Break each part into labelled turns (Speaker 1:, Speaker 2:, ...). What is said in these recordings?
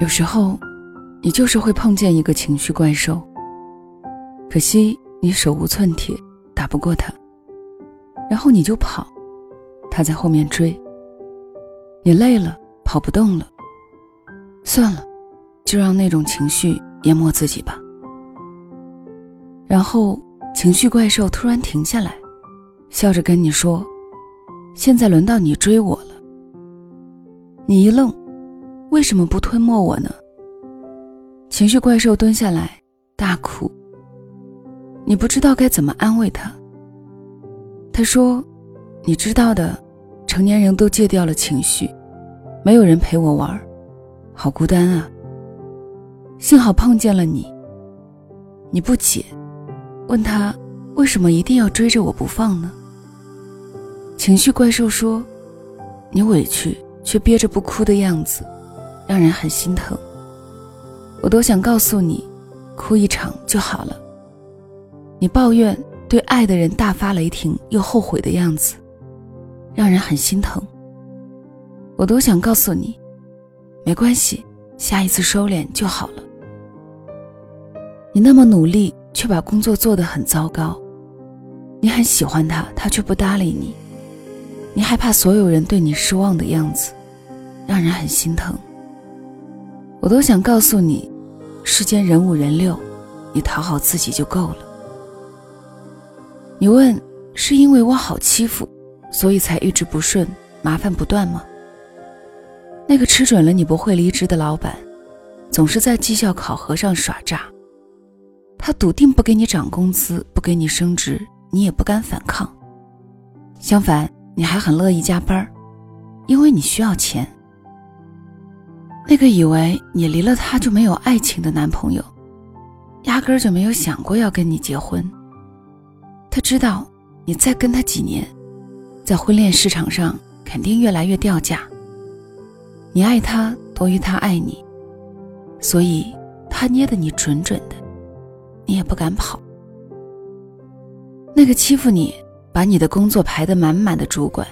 Speaker 1: 有时候，你就是会碰见一个情绪怪兽，可惜你手无寸铁，打不过他，然后你就跑，他在后面追。你累了，跑不动了，算了，就让那种情绪淹没自己吧。然后，情绪怪兽突然停下来，笑着跟你说：“现在轮到你追我了。”你一愣，为什么不吞没我呢？情绪怪兽蹲下来大哭。你不知道该怎么安慰他。他说：“你知道的，成年人都戒掉了情绪，没有人陪我玩，好孤单啊。幸好碰见了你。你不解，问他为什么一定要追着我不放呢？”情绪怪兽说：“你委屈。”却憋着不哭的样子，让人很心疼。我多想告诉你，哭一场就好了。你抱怨对爱的人大发雷霆又后悔的样子，让人很心疼。我多想告诉你，没关系，下一次收敛就好了。你那么努力，却把工作做得很糟糕。你很喜欢他，他却不搭理你。你害怕所有人对你失望的样子，让人很心疼。我都想告诉你，世间人五人六，你讨好自己就够了。你问是因为我好欺负，所以才一直不顺，麻烦不断吗？那个吃准了你不会离职的老板，总是在绩效考核上耍诈。他笃定不给你涨工资，不给你升职，你也不敢反抗。相反。你还很乐意加班因为你需要钱。那个以为你离了他就没有爱情的男朋友，压根儿就没有想过要跟你结婚。他知道你再跟他几年，在婚恋市场上肯定越来越掉价。你爱他多于他爱你，所以他捏得你准准的，你也不敢跑。那个欺负你。把你的工作排得满满的主管，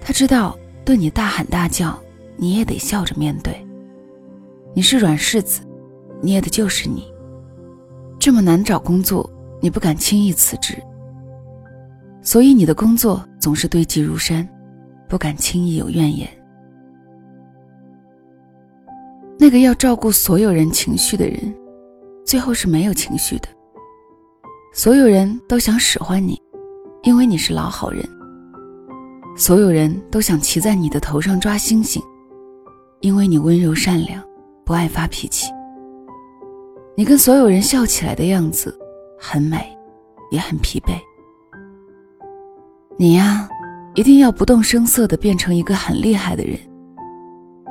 Speaker 1: 他知道对你大喊大叫，你也得笑着面对。你是软柿子，捏的就是你。这么难找工作，你不敢轻易辞职，所以你的工作总是堆积如山，不敢轻易有怨言。那个要照顾所有人情绪的人，最后是没有情绪的。所有人都想使唤你。因为你是老好人，所有人都想骑在你的头上抓星星，因为你温柔善良，不爱发脾气。你跟所有人笑起来的样子很美，也很疲惫。你呀，一定要不动声色的变成一个很厉害的人，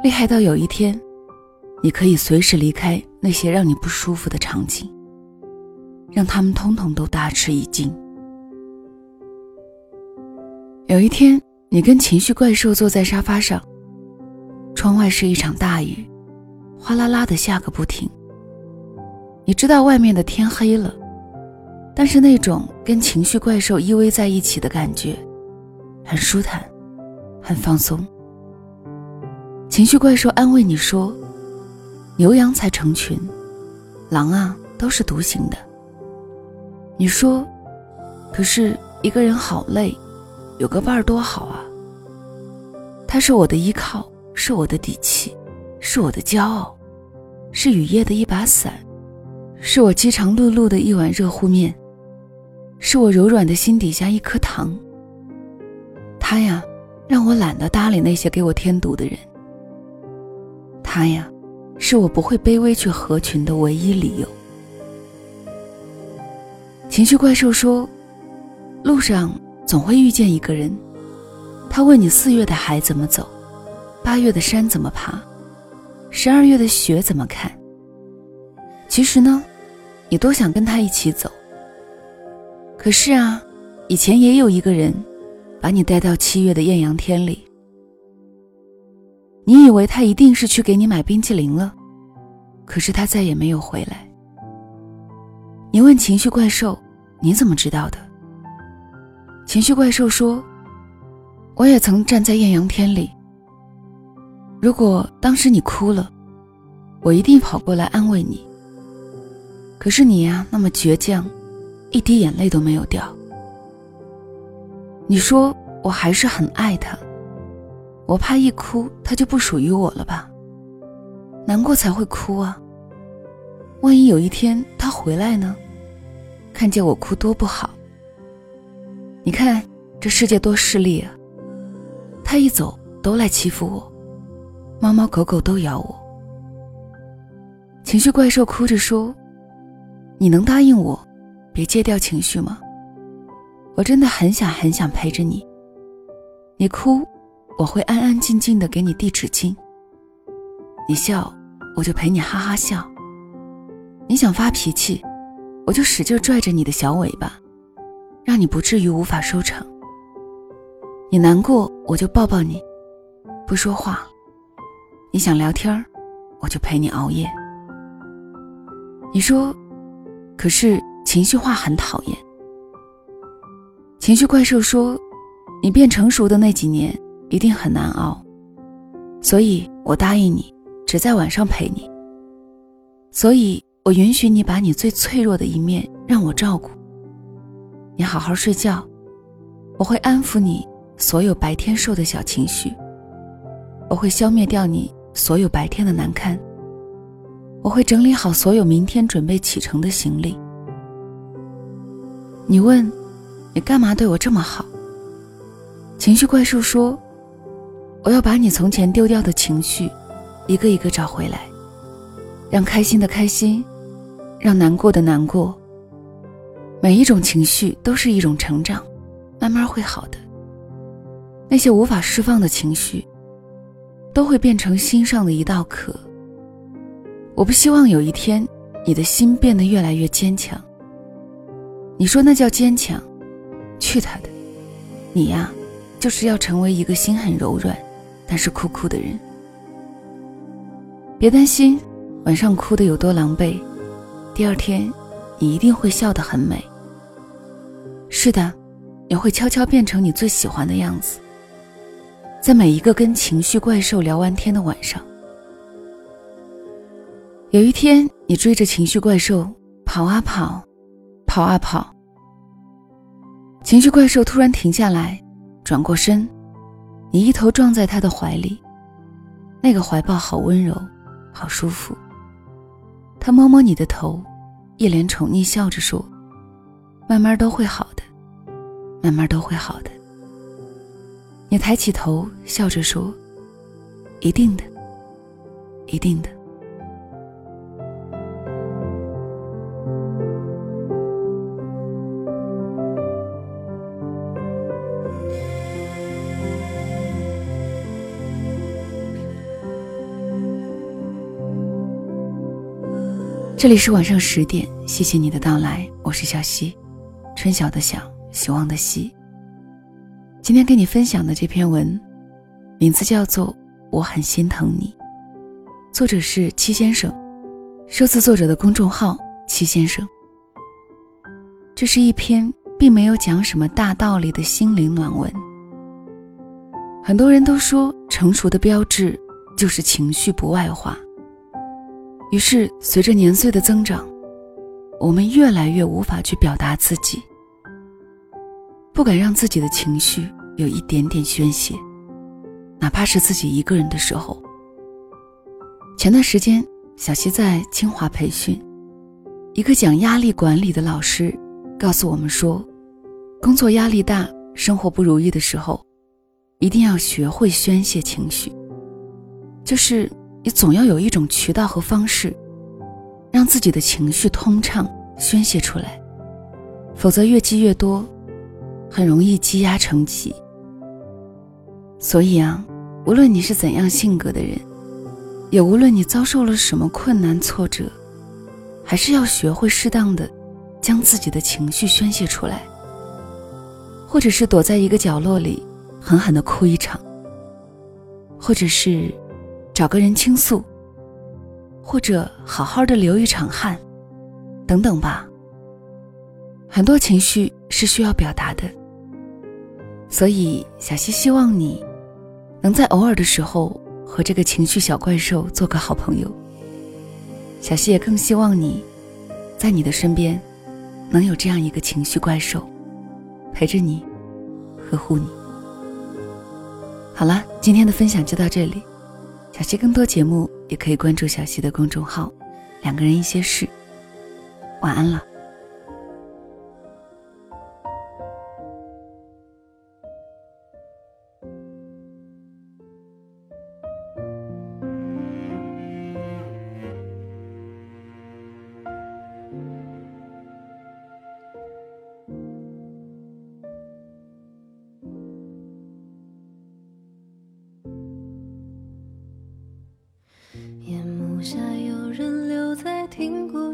Speaker 1: 厉害到有一天，你可以随时离开那些让你不舒服的场景，让他们通通都大吃一惊。有一天，你跟情绪怪兽坐在沙发上，窗外是一场大雨，哗啦啦的下个不停。你知道外面的天黑了，但是那种跟情绪怪兽依偎在一起的感觉，很舒坦，很放松。情绪怪兽安慰你说：“牛羊才成群，狼啊都是独行的。”你说：“可是一个人好累。”有个伴儿多好啊！他是我的依靠，是我的底气，是我的骄傲，是雨夜的一把伞，是我饥肠辘辘的一碗热乎面，是我柔软的心底下一颗糖。他呀，让我懒得搭理那些给我添堵的人。他呀，是我不会卑微去合群的唯一理由。情绪怪兽说：“路上。”总会遇见一个人，他问你四月的海怎么走，八月的山怎么爬，十二月的雪怎么看。其实呢，你多想跟他一起走。可是啊，以前也有一个人，把你带到七月的艳阳天里，你以为他一定是去给你买冰淇淋了，可是他再也没有回来。你问情绪怪兽，你怎么知道的？情绪怪兽说：“我也曾站在艳阳天里。如果当时你哭了，我一定跑过来安慰你。可是你呀，那么倔强，一滴眼泪都没有掉。你说我还是很爱他，我怕一哭他就不属于我了吧？难过才会哭啊。万一有一天他回来呢？看见我哭多不好。你看这世界多势利啊！他一走都来欺负我，猫猫狗狗都咬我。情绪怪兽哭着说。你能答应我，别戒掉情绪吗？我真的很想很想陪着你。你哭，我会安安静静的给你递纸巾。你笑，我就陪你哈哈笑。你想发脾气，我就使劲拽着你的小尾巴，让你不至于无法收场。你难过，我就抱抱你，不说话。你想聊天我就陪你熬夜。你说。可是情绪化很讨厌。情绪怪兽说：“你变成熟的那几年一定很难熬，所以我答应你，只在晚上陪你。所以我允许你把你最脆弱的一面让我照顾。你好好睡觉，我会安抚你所有白天受的小情绪，我会消灭掉你所有白天的难堪。”我会整理好所有明天准备启程的行李。你问，你干嘛对我这么好？情绪怪兽说：“我要把你从前丢掉的情绪，一个一个找回来，让开心的开心，让难过的难过。每一种情绪都是一种成长，慢慢会好的。那些无法释放的情绪，都会变成心上的一道壳。”我不希望有一天，你的心变得越来越坚强。你说那叫坚强？去他的！你呀，就是要成为一个心很柔软，但是哭哭的人。别担心，晚上哭的有多狼狈，第二天，你一定会笑得很美。是的，你会悄悄变成你最喜欢的样子，在每一个跟情绪怪兽聊完天的晚上。有一天，你追着情绪怪兽跑啊跑，跑啊跑。情绪怪兽突然停下来，转过身，你一头撞在他的怀里，那个怀抱好温柔，好舒服。他摸摸你的头，一脸宠溺笑着说：“慢慢都会好的，慢慢都会好的。”你抬起头，笑着说：“一定的，一定的。”这里是晚上十点，谢谢你的到来，我是小溪，春晓的晓，希望的希。今天跟你分享的这篇文，名字叫做《我很心疼你》，作者是七先生，收字作者的公众号七先生。这是一篇并没有讲什么大道理的心灵暖文。很多人都说，成熟的标志就是情绪不外化。于是，随着年岁的增长，我们越来越无法去表达自己，不敢让自己的情绪有一点点宣泄，哪怕是自己一个人的时候。前段时间，小溪在清华培训，一个讲压力管理的老师告诉我们说，工作压力大、生活不如意的时候，一定要学会宣泄情绪，就是。你总要有一种渠道和方式，让自己的情绪通畅宣泄出来，否则越积越多，很容易积压成疾。所以啊，无论你是怎样性格的人，也无论你遭受了什么困难挫折，还是要学会适当的将自己的情绪宣泄出来，或者是躲在一个角落里狠狠的哭一场，或者是。找个人倾诉，或者好好的流一场汗，等等吧。很多情绪是需要表达的，所以小溪希望你能在偶尔的时候和这个情绪小怪兽做个好朋友，小溪也更希望你，在你的身边，能有这样一个情绪怪兽，陪着你，呵护你。好了，今天的分享就到这里。小溪更多节目也可以关注小溪的公众号“两个人一些事”。晚安了。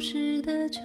Speaker 2: 时的秋